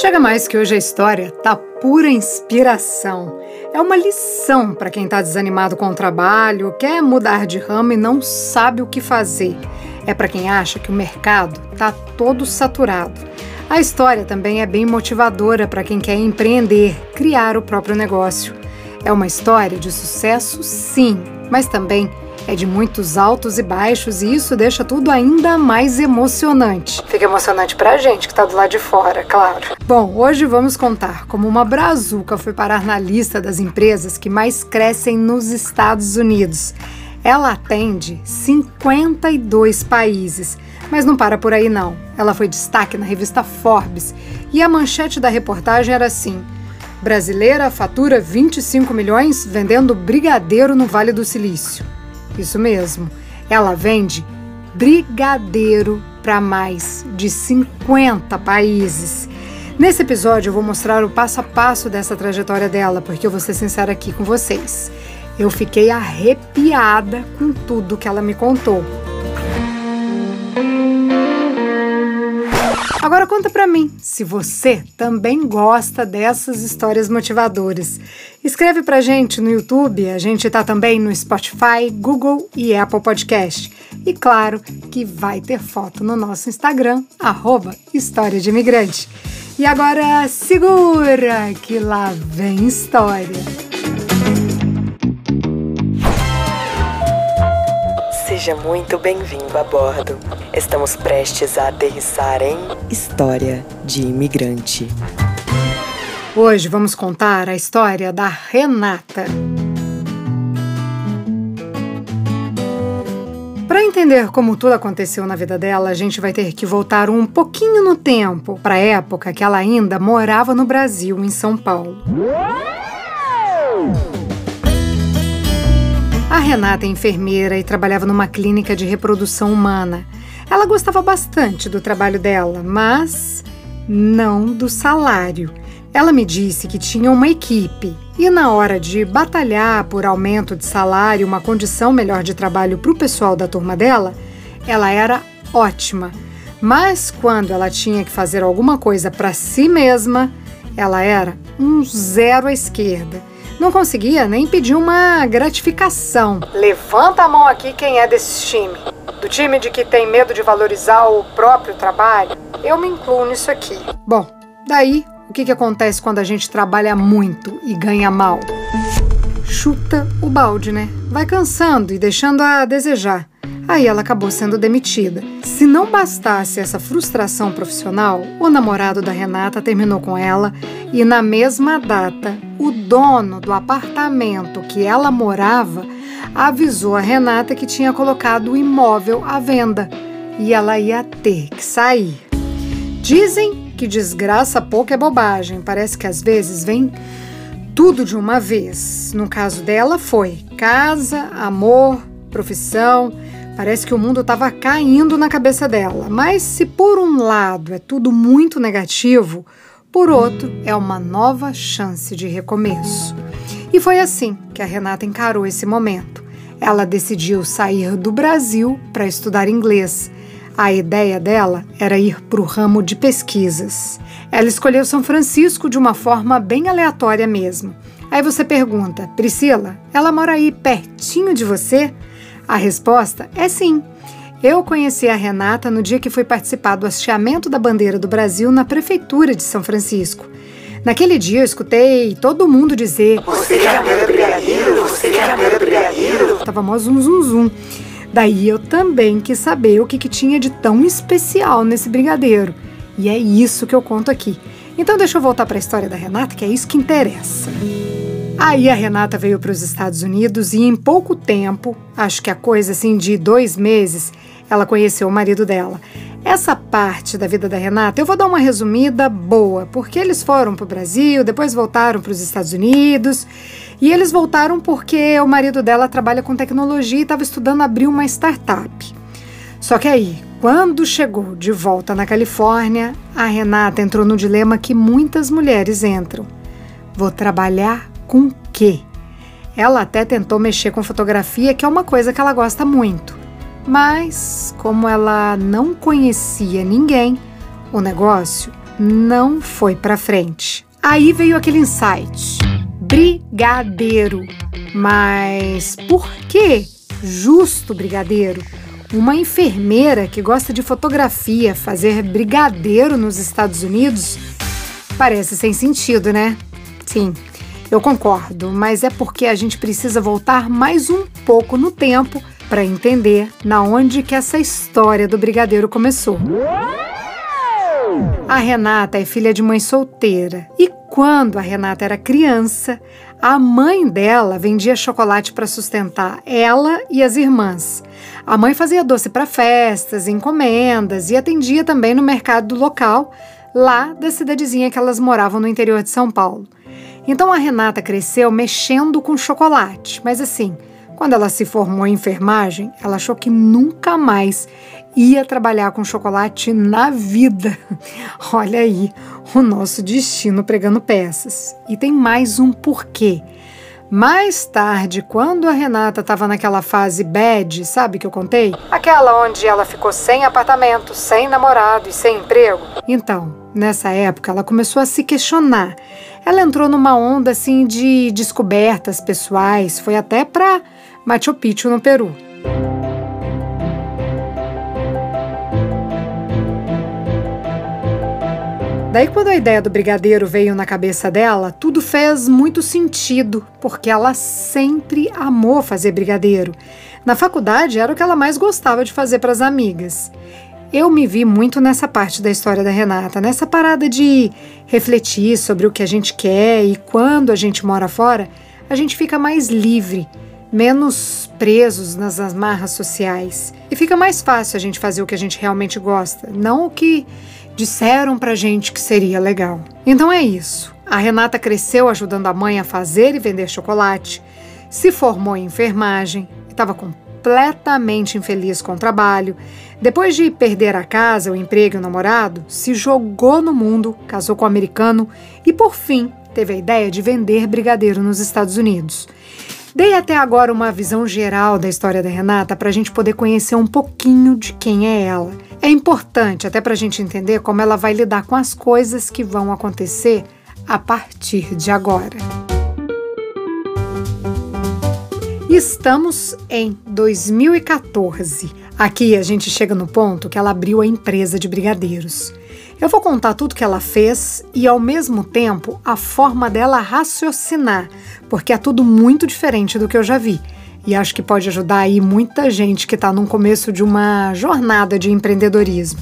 Chega mais que hoje a história tá pura inspiração. É uma lição para quem está desanimado com o trabalho, quer mudar de ramo e não sabe o que fazer. É para quem acha que o mercado tá todo saturado. A história também é bem motivadora para quem quer empreender, criar o próprio negócio. É uma história de sucesso, sim, mas também é de muitos altos e baixos e isso deixa tudo ainda mais emocionante. Fica emocionante pra gente que tá do lado de fora, claro. Bom, hoje vamos contar como uma brazuca foi parar na lista das empresas que mais crescem nos Estados Unidos. Ela atende 52 países, mas não para por aí não. Ela foi destaque na revista Forbes e a manchete da reportagem era assim: Brasileira fatura 25 milhões vendendo brigadeiro no Vale do Silício. Isso mesmo. Ela vende brigadeiro para mais de 50 países. Nesse episódio eu vou mostrar o passo a passo dessa trajetória dela, porque eu vou ser sincera aqui com vocês. Eu fiquei arrepiada com tudo que ela me contou. Agora conta para mim se você também gosta dessas histórias motivadoras. Escreve pra gente no YouTube, a gente tá também no Spotify, Google e Apple Podcast. E claro que vai ter foto no nosso Instagram, arroba História de Imigrante. E agora segura que lá vem história. Seja muito bem-vindo a bordo. Estamos prestes a aterrissar em História de Imigrante. Hoje vamos contar a história da Renata. Para entender como tudo aconteceu na vida dela, a gente vai ter que voltar um pouquinho no tempo, para a época que ela ainda morava no Brasil, em São Paulo. A Renata é enfermeira e trabalhava numa clínica de reprodução humana. Ela gostava bastante do trabalho dela, mas não do salário. Ela me disse que tinha uma equipe e, na hora de batalhar por aumento de salário, uma condição melhor de trabalho para o pessoal da turma dela, ela era ótima. Mas quando ela tinha que fazer alguma coisa para si mesma, ela era um zero à esquerda não conseguia nem pedir uma gratificação. Levanta a mão aqui quem é desse time. Do time de que tem medo de valorizar o próprio trabalho, eu me incluo nisso aqui. Bom, daí o que, que acontece quando a gente trabalha muito e ganha mal? Chuta o balde, né? Vai cansando e deixando a desejar. Aí ela acabou sendo demitida. Se não bastasse essa frustração profissional, o namorado da Renata terminou com ela e, na mesma data, o dono do apartamento que ela morava avisou a Renata que tinha colocado o imóvel à venda e ela ia ter que sair. Dizem que desgraça pouco é bobagem, parece que às vezes vem tudo de uma vez. No caso dela, foi casa, amor, profissão Parece que o mundo estava caindo na cabeça dela. Mas se por um lado é tudo muito negativo, por outro é uma nova chance de recomeço. E foi assim que a Renata encarou esse momento. Ela decidiu sair do Brasil para estudar inglês. A ideia dela era ir para o ramo de pesquisas. Ela escolheu São Francisco de uma forma bem aleatória mesmo. Aí você pergunta, Priscila, ela mora aí pertinho de você? A resposta é sim. Eu conheci a Renata no dia que fui participar do hasteamento da bandeira do Brasil na prefeitura de São Francisco. Naquele dia eu escutei todo mundo dizer: Você quer a brigadeiro? Você quer a brigadeiro? Tava mó zum zum zum. Daí eu também quis saber o que, que tinha de tão especial nesse brigadeiro. E é isso que eu conto aqui. Então deixa eu voltar para a história da Renata, que é isso que interessa. Aí a Renata veio para os Estados Unidos e em pouco tempo, acho que a coisa assim de dois meses, ela conheceu o marido dela. Essa parte da vida da Renata eu vou dar uma resumida boa, porque eles foram para o Brasil, depois voltaram para os Estados Unidos. E eles voltaram porque o marido dela trabalha com tecnologia e estava estudando abrir uma startup. Só que aí, quando chegou de volta na Califórnia, a Renata entrou no dilema que muitas mulheres entram: vou trabalhar com quê? Ela até tentou mexer com fotografia, que é uma coisa que ela gosta muito. Mas, como ela não conhecia ninguém, o negócio não foi para frente. Aí veio aquele insight: brigadeiro. Mas por que justo brigadeiro? Uma enfermeira que gosta de fotografia fazer brigadeiro nos Estados Unidos? Parece sem sentido, né? Sim, eu concordo, mas é porque a gente precisa voltar mais um pouco no tempo para entender na onde que essa história do brigadeiro começou. A Renata é filha de mãe solteira e quando a Renata era criança, a mãe dela vendia chocolate para sustentar ela e as irmãs. A mãe fazia doce para festas, encomendas e atendia também no mercado local, lá da cidadezinha que elas moravam no interior de São Paulo. Então a Renata cresceu mexendo com chocolate, mas assim, quando ela se formou em enfermagem, ela achou que nunca mais ia trabalhar com chocolate na vida. Olha aí, o nosso destino pregando peças. E tem mais um porquê. Mais tarde, quando a Renata estava naquela fase bad, sabe que eu contei? Aquela onde ela ficou sem apartamento, sem namorado e sem emprego. Então, nessa época, ela começou a se questionar. Ela entrou numa onda assim de descobertas pessoais, foi até para Machu Picchu no Peru. Daí, quando a ideia do brigadeiro veio na cabeça dela, tudo fez muito sentido, porque ela sempre amou fazer brigadeiro. Na faculdade era o que ela mais gostava de fazer para as amigas. Eu me vi muito nessa parte da história da Renata, nessa parada de refletir sobre o que a gente quer e quando a gente mora fora, a gente fica mais livre, menos presos nas amarras sociais. E fica mais fácil a gente fazer o que a gente realmente gosta, não o que disseram pra gente que seria legal. Então é isso. A Renata cresceu ajudando a mãe a fazer e vender chocolate, se formou em enfermagem, estava completamente infeliz com o trabalho. Depois de perder a casa, o emprego e o namorado, se jogou no mundo, casou com um americano e, por fim, teve a ideia de vender brigadeiro nos Estados Unidos. Dei até agora uma visão geral da história da Renata para a gente poder conhecer um pouquinho de quem é ela. É importante até para a gente entender como ela vai lidar com as coisas que vão acontecer a partir de agora. Estamos em 2014. Aqui a gente chega no ponto que ela abriu a empresa de brigadeiros. Eu vou contar tudo que ela fez e, ao mesmo tempo, a forma dela raciocinar, porque é tudo muito diferente do que eu já vi. E acho que pode ajudar aí muita gente que está no começo de uma jornada de empreendedorismo.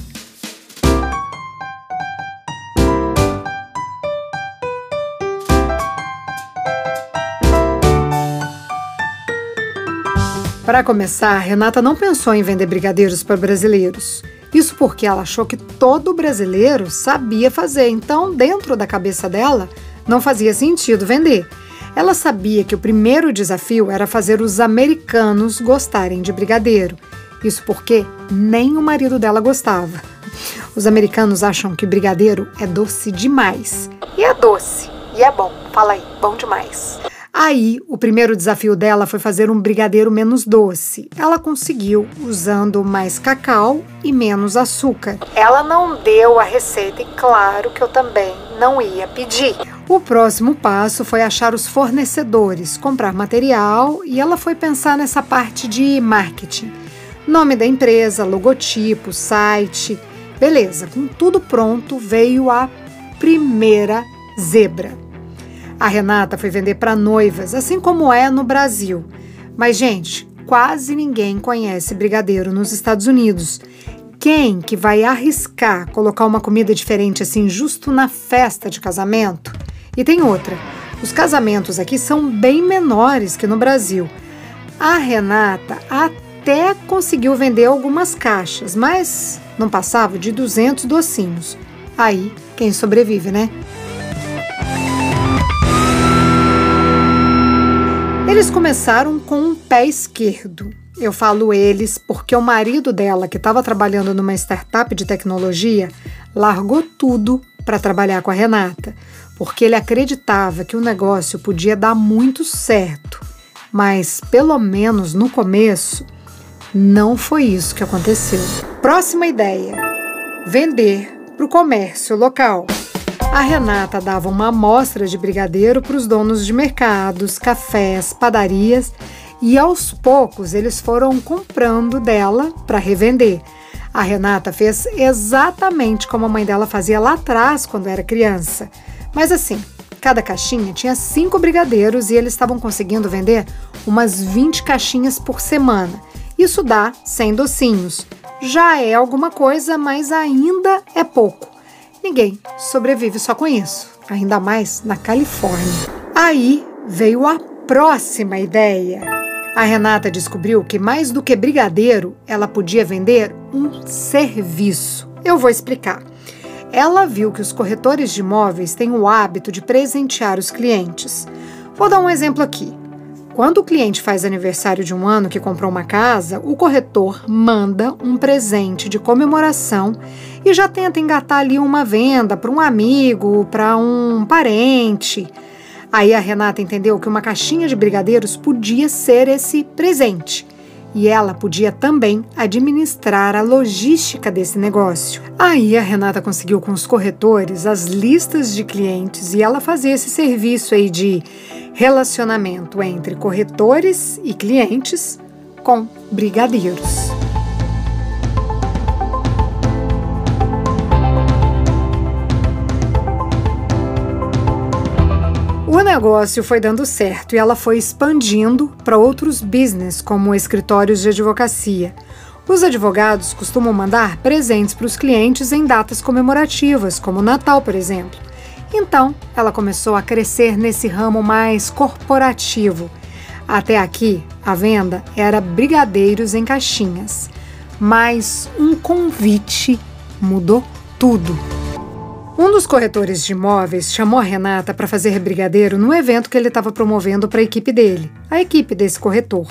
Para começar, Renata não pensou em vender brigadeiros para brasileiros. Isso porque ela achou que todo brasileiro sabia fazer, então, dentro da cabeça dela, não fazia sentido vender. Ela sabia que o primeiro desafio era fazer os americanos gostarem de brigadeiro. Isso porque nem o marido dela gostava. Os americanos acham que brigadeiro é doce demais. E é doce. E é bom. Fala aí, bom demais. Aí, o primeiro desafio dela foi fazer um brigadeiro menos doce. Ela conseguiu usando mais cacau e menos açúcar. Ela não deu a receita e claro que eu também não ia pedir. O próximo passo foi achar os fornecedores, comprar material e ela foi pensar nessa parte de marketing. Nome da empresa, logotipo, site. Beleza, com tudo pronto, veio a primeira zebra. A Renata foi vender para noivas, assim como é no Brasil. Mas, gente, quase ninguém conhece brigadeiro nos Estados Unidos. Quem que vai arriscar colocar uma comida diferente assim justo na festa de casamento? E tem outra. Os casamentos aqui são bem menores que no Brasil. A Renata até conseguiu vender algumas caixas, mas não passava de 200 docinhos. Aí, quem sobrevive, né? Eles começaram com um pé esquerdo. Eu falo eles porque o marido dela, que estava trabalhando numa startup de tecnologia, largou tudo para trabalhar com a Renata, porque ele acreditava que o negócio podia dar muito certo. Mas, pelo menos no começo, não foi isso que aconteceu. Próxima ideia: vender para o comércio local. A Renata dava uma amostra de brigadeiro para os donos de mercados, cafés, padarias e aos poucos eles foram comprando dela para revender. A Renata fez exatamente como a mãe dela fazia lá atrás quando era criança. Mas assim, cada caixinha tinha cinco brigadeiros e eles estavam conseguindo vender umas 20 caixinhas por semana. Isso dá 100 docinhos. Já é alguma coisa, mas ainda é pouco. Ninguém sobrevive só com isso, ainda mais na Califórnia. Aí veio a próxima ideia. A Renata descobriu que mais do que brigadeiro, ela podia vender um serviço. Eu vou explicar. Ela viu que os corretores de imóveis têm o hábito de presentear os clientes. Vou dar um exemplo aqui. Quando o cliente faz aniversário de um ano que comprou uma casa, o corretor manda um presente de comemoração e já tenta engatar ali uma venda para um amigo, para um parente. Aí a Renata entendeu que uma caixinha de brigadeiros podia ser esse presente. E ela podia também administrar a logística desse negócio. Aí a Renata conseguiu com os corretores as listas de clientes e ela fazia esse serviço aí de relacionamento entre corretores e clientes com brigadeiros. Negócio foi dando certo e ela foi expandindo para outros business, como escritórios de advocacia. Os advogados costumam mandar presentes para os clientes em datas comemorativas, como Natal, por exemplo. Então, ela começou a crescer nesse ramo mais corporativo. Até aqui, a venda era brigadeiros em caixinhas. Mas um convite mudou tudo. Um dos corretores de imóveis chamou a Renata para fazer brigadeiro no evento que ele estava promovendo para a equipe dele, a equipe desse corretor.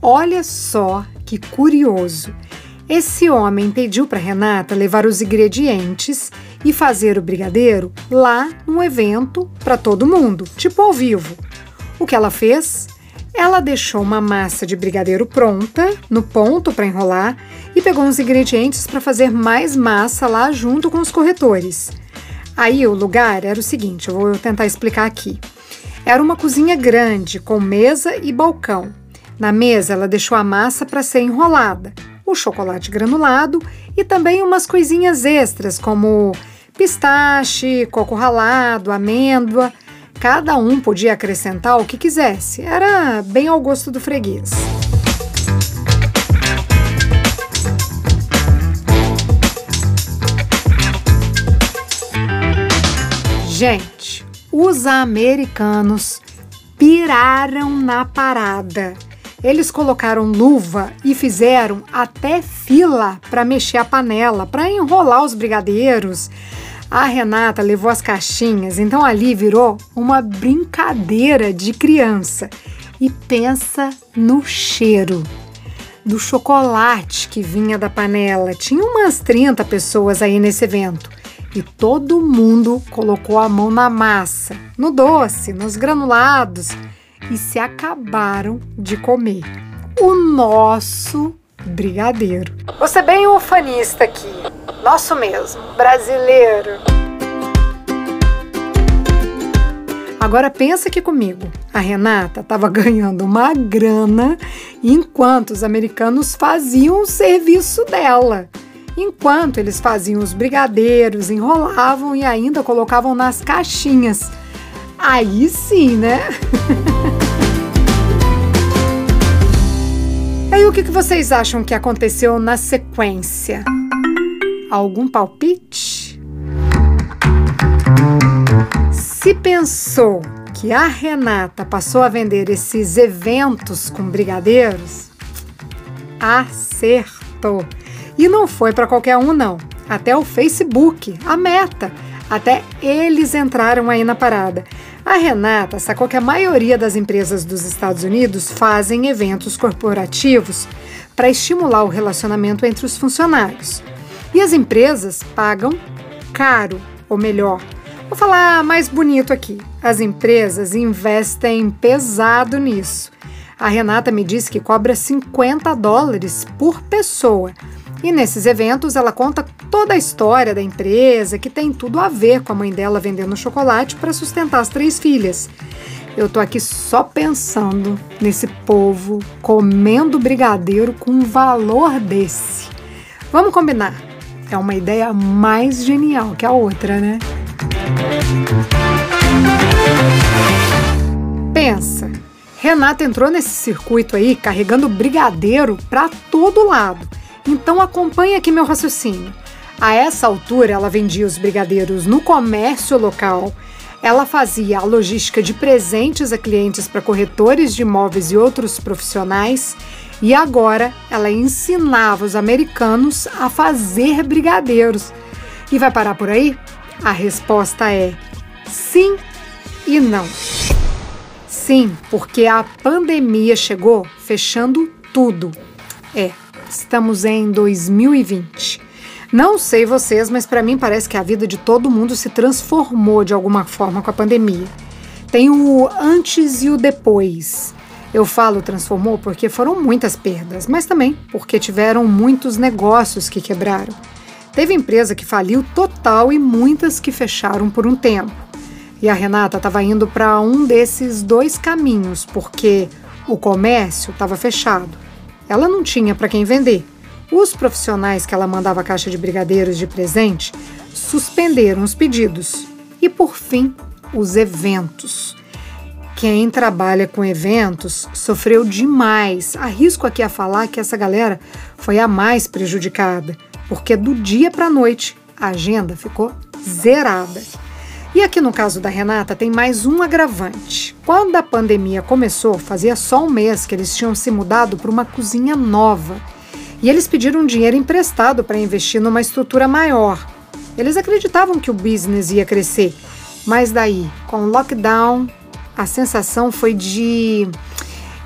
Olha só que curioso! Esse homem pediu para Renata levar os ingredientes e fazer o brigadeiro lá num evento para todo mundo, tipo ao vivo. O que ela fez? Ela deixou uma massa de brigadeiro pronta, no ponto para enrolar, e pegou uns ingredientes para fazer mais massa lá junto com os corretores. Aí o lugar era o seguinte, eu vou tentar explicar aqui. Era uma cozinha grande, com mesa e balcão. Na mesa, ela deixou a massa para ser enrolada o chocolate granulado e também umas coisinhas extras, como pistache, coco ralado, amêndoa. Cada um podia acrescentar o que quisesse, era bem ao gosto do freguês. Gente, os americanos piraram na parada. Eles colocaram luva e fizeram até fila para mexer a panela, para enrolar os brigadeiros. A Renata levou as caixinhas, então ali virou uma brincadeira de criança. E pensa no cheiro do chocolate que vinha da panela. Tinha umas 30 pessoas aí nesse evento. E todo mundo colocou a mão na massa, no doce, nos granulados e se acabaram de comer o nosso brigadeiro. Você é bem ufanista aqui, nosso mesmo, brasileiro. Agora pensa aqui comigo. A Renata estava ganhando uma grana enquanto os americanos faziam o serviço dela. Enquanto eles faziam os brigadeiros, enrolavam e ainda colocavam nas caixinhas. Aí sim, né? Aí o que vocês acham que aconteceu na sequência? Algum palpite? Se pensou que a Renata passou a vender esses eventos com brigadeiros, acertou. E não foi para qualquer um, não. Até o Facebook, a meta. Até eles entraram aí na parada. A Renata sacou que a maioria das empresas dos Estados Unidos fazem eventos corporativos para estimular o relacionamento entre os funcionários. E as empresas pagam caro, ou melhor, vou falar mais bonito aqui: as empresas investem pesado nisso. A Renata me disse que cobra 50 dólares por pessoa. E nesses eventos ela conta toda a história da empresa, que tem tudo a ver com a mãe dela vendendo chocolate para sustentar as três filhas. Eu tô aqui só pensando nesse povo comendo brigadeiro com um valor desse. Vamos combinar. É uma ideia mais genial que a outra, né? Pensa, Renata entrou nesse circuito aí carregando brigadeiro para todo lado. Então acompanhe aqui meu raciocínio. A essa altura, ela vendia os brigadeiros no comércio local, ela fazia a logística de presentes a clientes para corretores de imóveis e outros profissionais, e agora ela ensinava os americanos a fazer brigadeiros. E vai parar por aí? A resposta é sim e não. Sim, porque a pandemia chegou fechando tudo. É, Estamos em 2020. Não sei vocês, mas para mim parece que a vida de todo mundo se transformou de alguma forma com a pandemia. Tem o antes e o depois. Eu falo transformou porque foram muitas perdas, mas também porque tiveram muitos negócios que quebraram. Teve empresa que faliu total e muitas que fecharam por um tempo. E a Renata estava indo para um desses dois caminhos, porque o comércio estava fechado ela não tinha para quem vender. Os profissionais que ela mandava caixa de brigadeiros de presente suspenderam os pedidos. E por fim, os eventos. Quem trabalha com eventos sofreu demais. Arrisco aqui a falar que essa galera foi a mais prejudicada, porque do dia para a noite a agenda ficou zerada. E aqui no caso da Renata tem mais um agravante. Quando a pandemia começou, fazia só um mês que eles tinham se mudado para uma cozinha nova. E eles pediram dinheiro emprestado para investir numa estrutura maior. Eles acreditavam que o business ia crescer, mas daí, com o lockdown, a sensação foi de.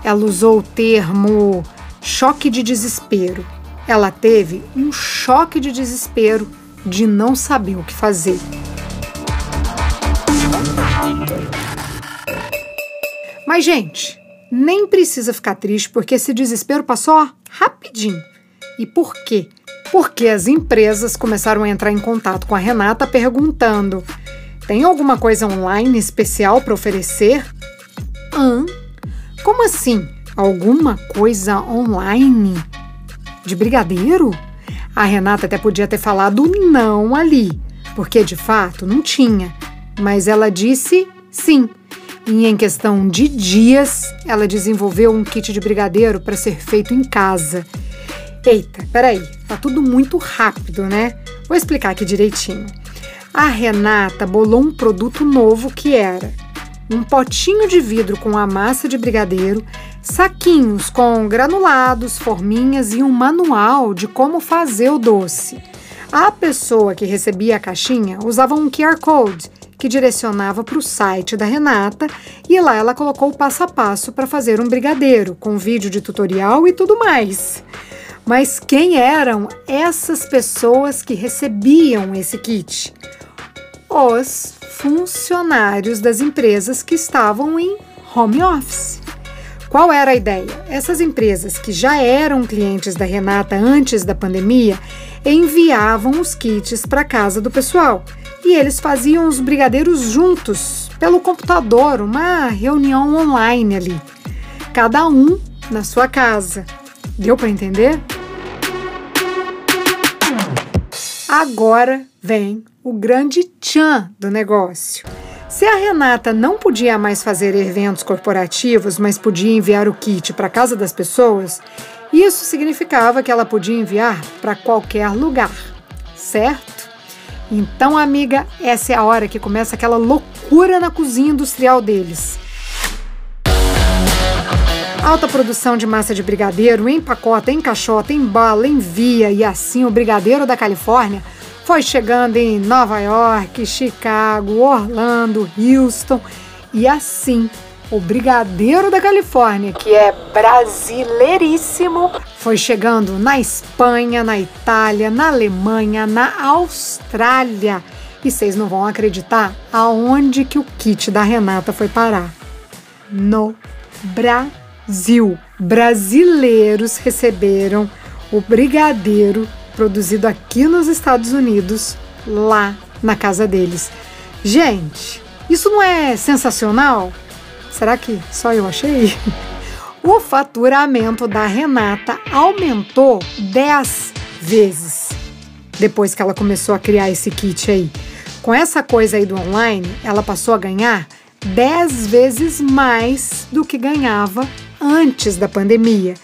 Ela usou o termo choque de desespero. Ela teve um choque de desespero de não saber o que fazer. Mas, gente, nem precisa ficar triste porque esse desespero passou rapidinho. E por quê? Porque as empresas começaram a entrar em contato com a Renata perguntando: tem alguma coisa online especial para oferecer? Hã? Como assim? Alguma coisa online? De brigadeiro? A Renata até podia ter falado não ali, porque de fato não tinha. Mas ela disse sim e em questão de dias, ela desenvolveu um kit de brigadeiro para ser feito em casa. Eita, peraí, tá tudo muito rápido, né? Vou explicar aqui direitinho. A Renata bolou um produto novo que era um potinho de vidro com a massa de brigadeiro, saquinhos com granulados, forminhas e um manual de como fazer o doce. A pessoa que recebia a caixinha usava um QR Code que direcionava para o site da Renata e lá ela colocou o passo a passo para fazer um brigadeiro, com vídeo de tutorial e tudo mais. Mas quem eram essas pessoas que recebiam esse kit? Os funcionários das empresas que estavam em home office. Qual era a ideia? Essas empresas que já eram clientes da Renata antes da pandemia enviavam os kits para casa do pessoal e eles faziam os brigadeiros juntos, pelo computador, uma reunião online ali. Cada um na sua casa. Deu para entender? Agora vem o grande tchan do negócio. Se a Renata não podia mais fazer eventos corporativos, mas podia enviar o kit para casa das pessoas, isso significava que ela podia enviar para qualquer lugar, certo? Então, amiga, essa é a hora que começa aquela loucura na cozinha industrial deles. Alta produção de massa de brigadeiro, empacota, encaixota, embala, envia e assim o brigadeiro da Califórnia foi chegando em Nova York, Chicago, Orlando, Houston e assim o brigadeiro da Califórnia, que é brasileiríssimo, foi chegando na Espanha, na Itália, na Alemanha, na Austrália. E vocês não vão acreditar aonde que o kit da Renata foi parar. No Brasil. Brasileiros receberam o brigadeiro produzido aqui nos Estados Unidos, lá na casa deles. Gente, isso não é sensacional? Será que só eu achei? O faturamento da Renata aumentou 10 vezes depois que ela começou a criar esse kit aí. Com essa coisa aí do online, ela passou a ganhar 10 vezes mais do que ganhava antes da pandemia.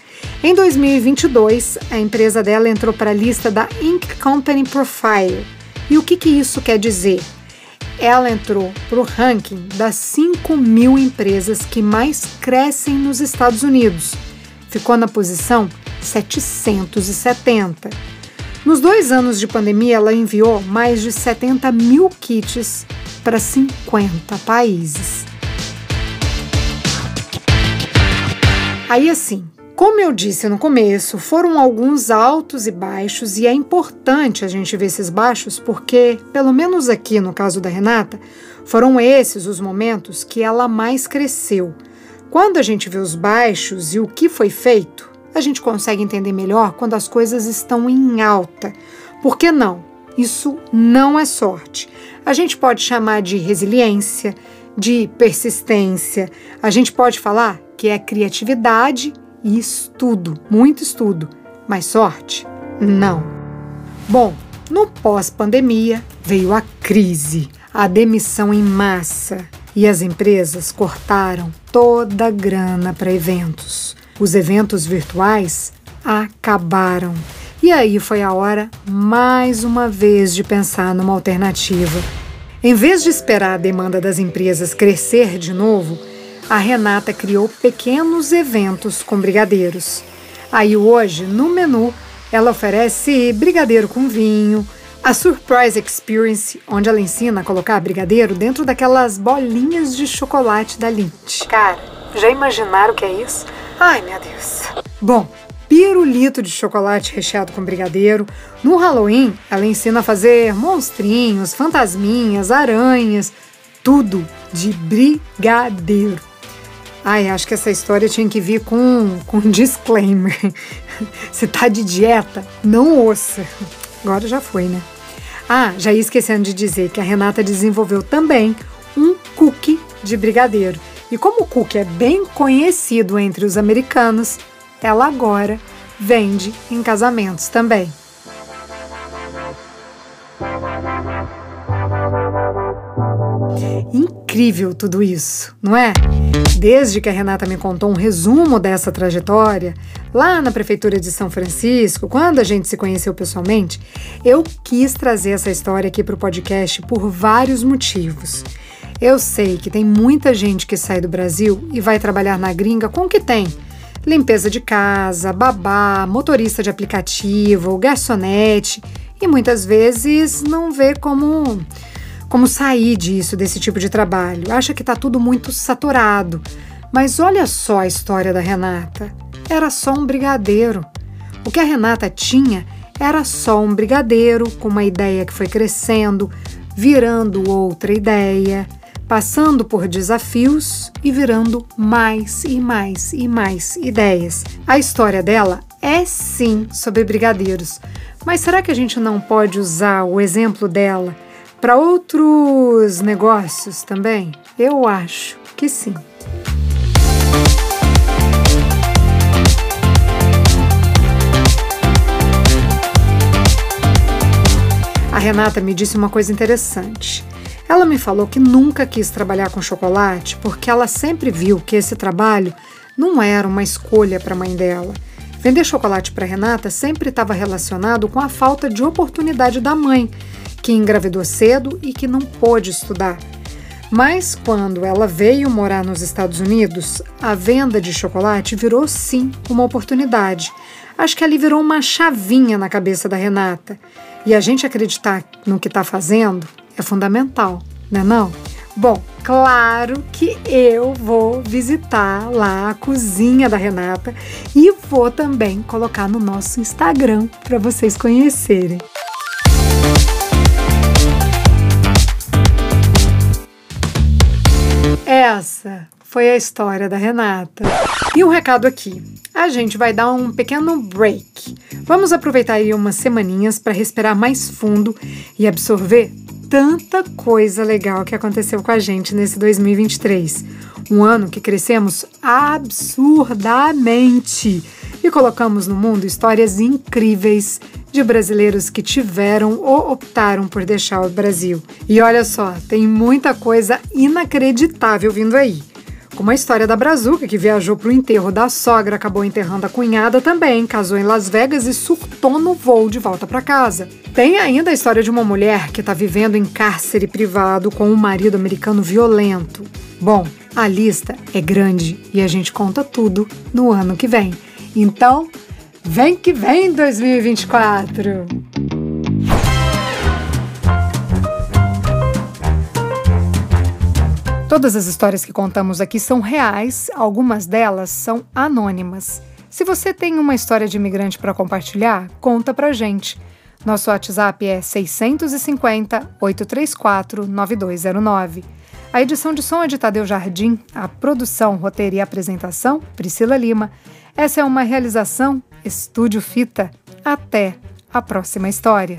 Em 2022, a empresa dela entrou para a lista da Inc. Company Profile. E o que, que isso quer dizer? Ela entrou para o ranking das 5 mil empresas que mais crescem nos Estados Unidos. Ficou na posição 770. Nos dois anos de pandemia, ela enviou mais de 70 mil kits para 50 países. Aí, assim, como eu disse no começo, foram alguns altos e baixos, e é importante a gente ver esses baixos porque, pelo menos aqui no caso da Renata, foram esses os momentos que ela mais cresceu. Quando a gente vê os baixos e o que foi feito, a gente consegue entender melhor quando as coisas estão em alta. Por que não? Isso não é sorte. A gente pode chamar de resiliência, de persistência, a gente pode falar que é criatividade e estudo, muito estudo. Mas sorte? Não. Bom, no pós-pandemia veio a crise, a demissão em massa e as empresas cortaram toda a grana para eventos. Os eventos virtuais acabaram. E aí foi a hora, mais uma vez, de pensar numa alternativa. Em vez de esperar a demanda das empresas crescer de novo, a Renata criou pequenos eventos com brigadeiros. Aí hoje, no menu, ela oferece brigadeiro com vinho, a Surprise Experience, onde ela ensina a colocar brigadeiro dentro daquelas bolinhas de chocolate da Lindt. Cara, já imaginaram o que é isso? Ai, meu Deus. Bom, pirulito de chocolate recheado com brigadeiro. No Halloween, ela ensina a fazer monstrinhos, fantasminhas, aranhas, tudo de brigadeiro. Ai, acho que essa história tinha que vir com, com um disclaimer. Se tá de dieta, não ouça. Agora já foi, né? Ah, já ia esquecendo de dizer que a Renata desenvolveu também um cookie de brigadeiro. E como o cookie é bem conhecido entre os americanos, ela agora vende em casamentos também. Incrível tudo isso, não é? Desde que a Renata me contou um resumo dessa trajetória, lá na Prefeitura de São Francisco, quando a gente se conheceu pessoalmente, eu quis trazer essa história aqui para o podcast por vários motivos. Eu sei que tem muita gente que sai do Brasil e vai trabalhar na gringa com o que tem. Limpeza de casa, babá, motorista de aplicativo, garçonete e muitas vezes não vê como como sair disso, desse tipo de trabalho. Acha que está tudo muito saturado. Mas olha só a história da Renata. Era só um brigadeiro. O que a Renata tinha era só um brigadeiro com uma ideia que foi crescendo, virando outra ideia, passando por desafios e virando mais e mais e mais ideias. A história dela é sim sobre brigadeiros, mas será que a gente não pode usar o exemplo dela para outros negócios também? Eu acho que sim. A Renata me disse uma coisa interessante. Ela me falou que nunca quis trabalhar com chocolate porque ela sempre viu que esse trabalho não era uma escolha para a mãe dela. Vender chocolate para Renata sempre estava relacionado com a falta de oportunidade da mãe, que engravidou cedo e que não pôde estudar. Mas quando ela veio morar nos Estados Unidos, a venda de chocolate virou sim uma oportunidade. Acho que ali virou uma chavinha na cabeça da Renata. E a gente acreditar no que está fazendo é fundamental, né não? Bom, claro que eu vou visitar lá a cozinha da Renata e vou também colocar no nosso Instagram para vocês conhecerem. Essa foi a história da Renata. E um recado aqui: a gente vai dar um pequeno break. Vamos aproveitar aí umas semaninhas para respirar mais fundo e absorver tanta coisa legal que aconteceu com a gente nesse 2023. Um ano que crescemos absurdamente e colocamos no mundo histórias incríveis de brasileiros que tiveram ou optaram por deixar o Brasil. E olha só, tem muita coisa inacreditável vindo aí. Como a história da Brazuca, que viajou para o enterro da sogra, acabou enterrando a cunhada também, casou em Las Vegas e surtou no voo de volta para casa. Tem ainda a história de uma mulher que está vivendo em cárcere privado com um marido americano violento. Bom, a lista é grande e a gente conta tudo no ano que vem. Então, vem que vem 2024! Todas as histórias que contamos aqui são reais, algumas delas são anônimas. Se você tem uma história de imigrante para compartilhar, conta pra gente. Nosso WhatsApp é 650 834 9209. A edição de som é de Tadeu Jardim, a produção, roteiro e apresentação, Priscila Lima. Essa é uma realização Estúdio Fita. Até a próxima história.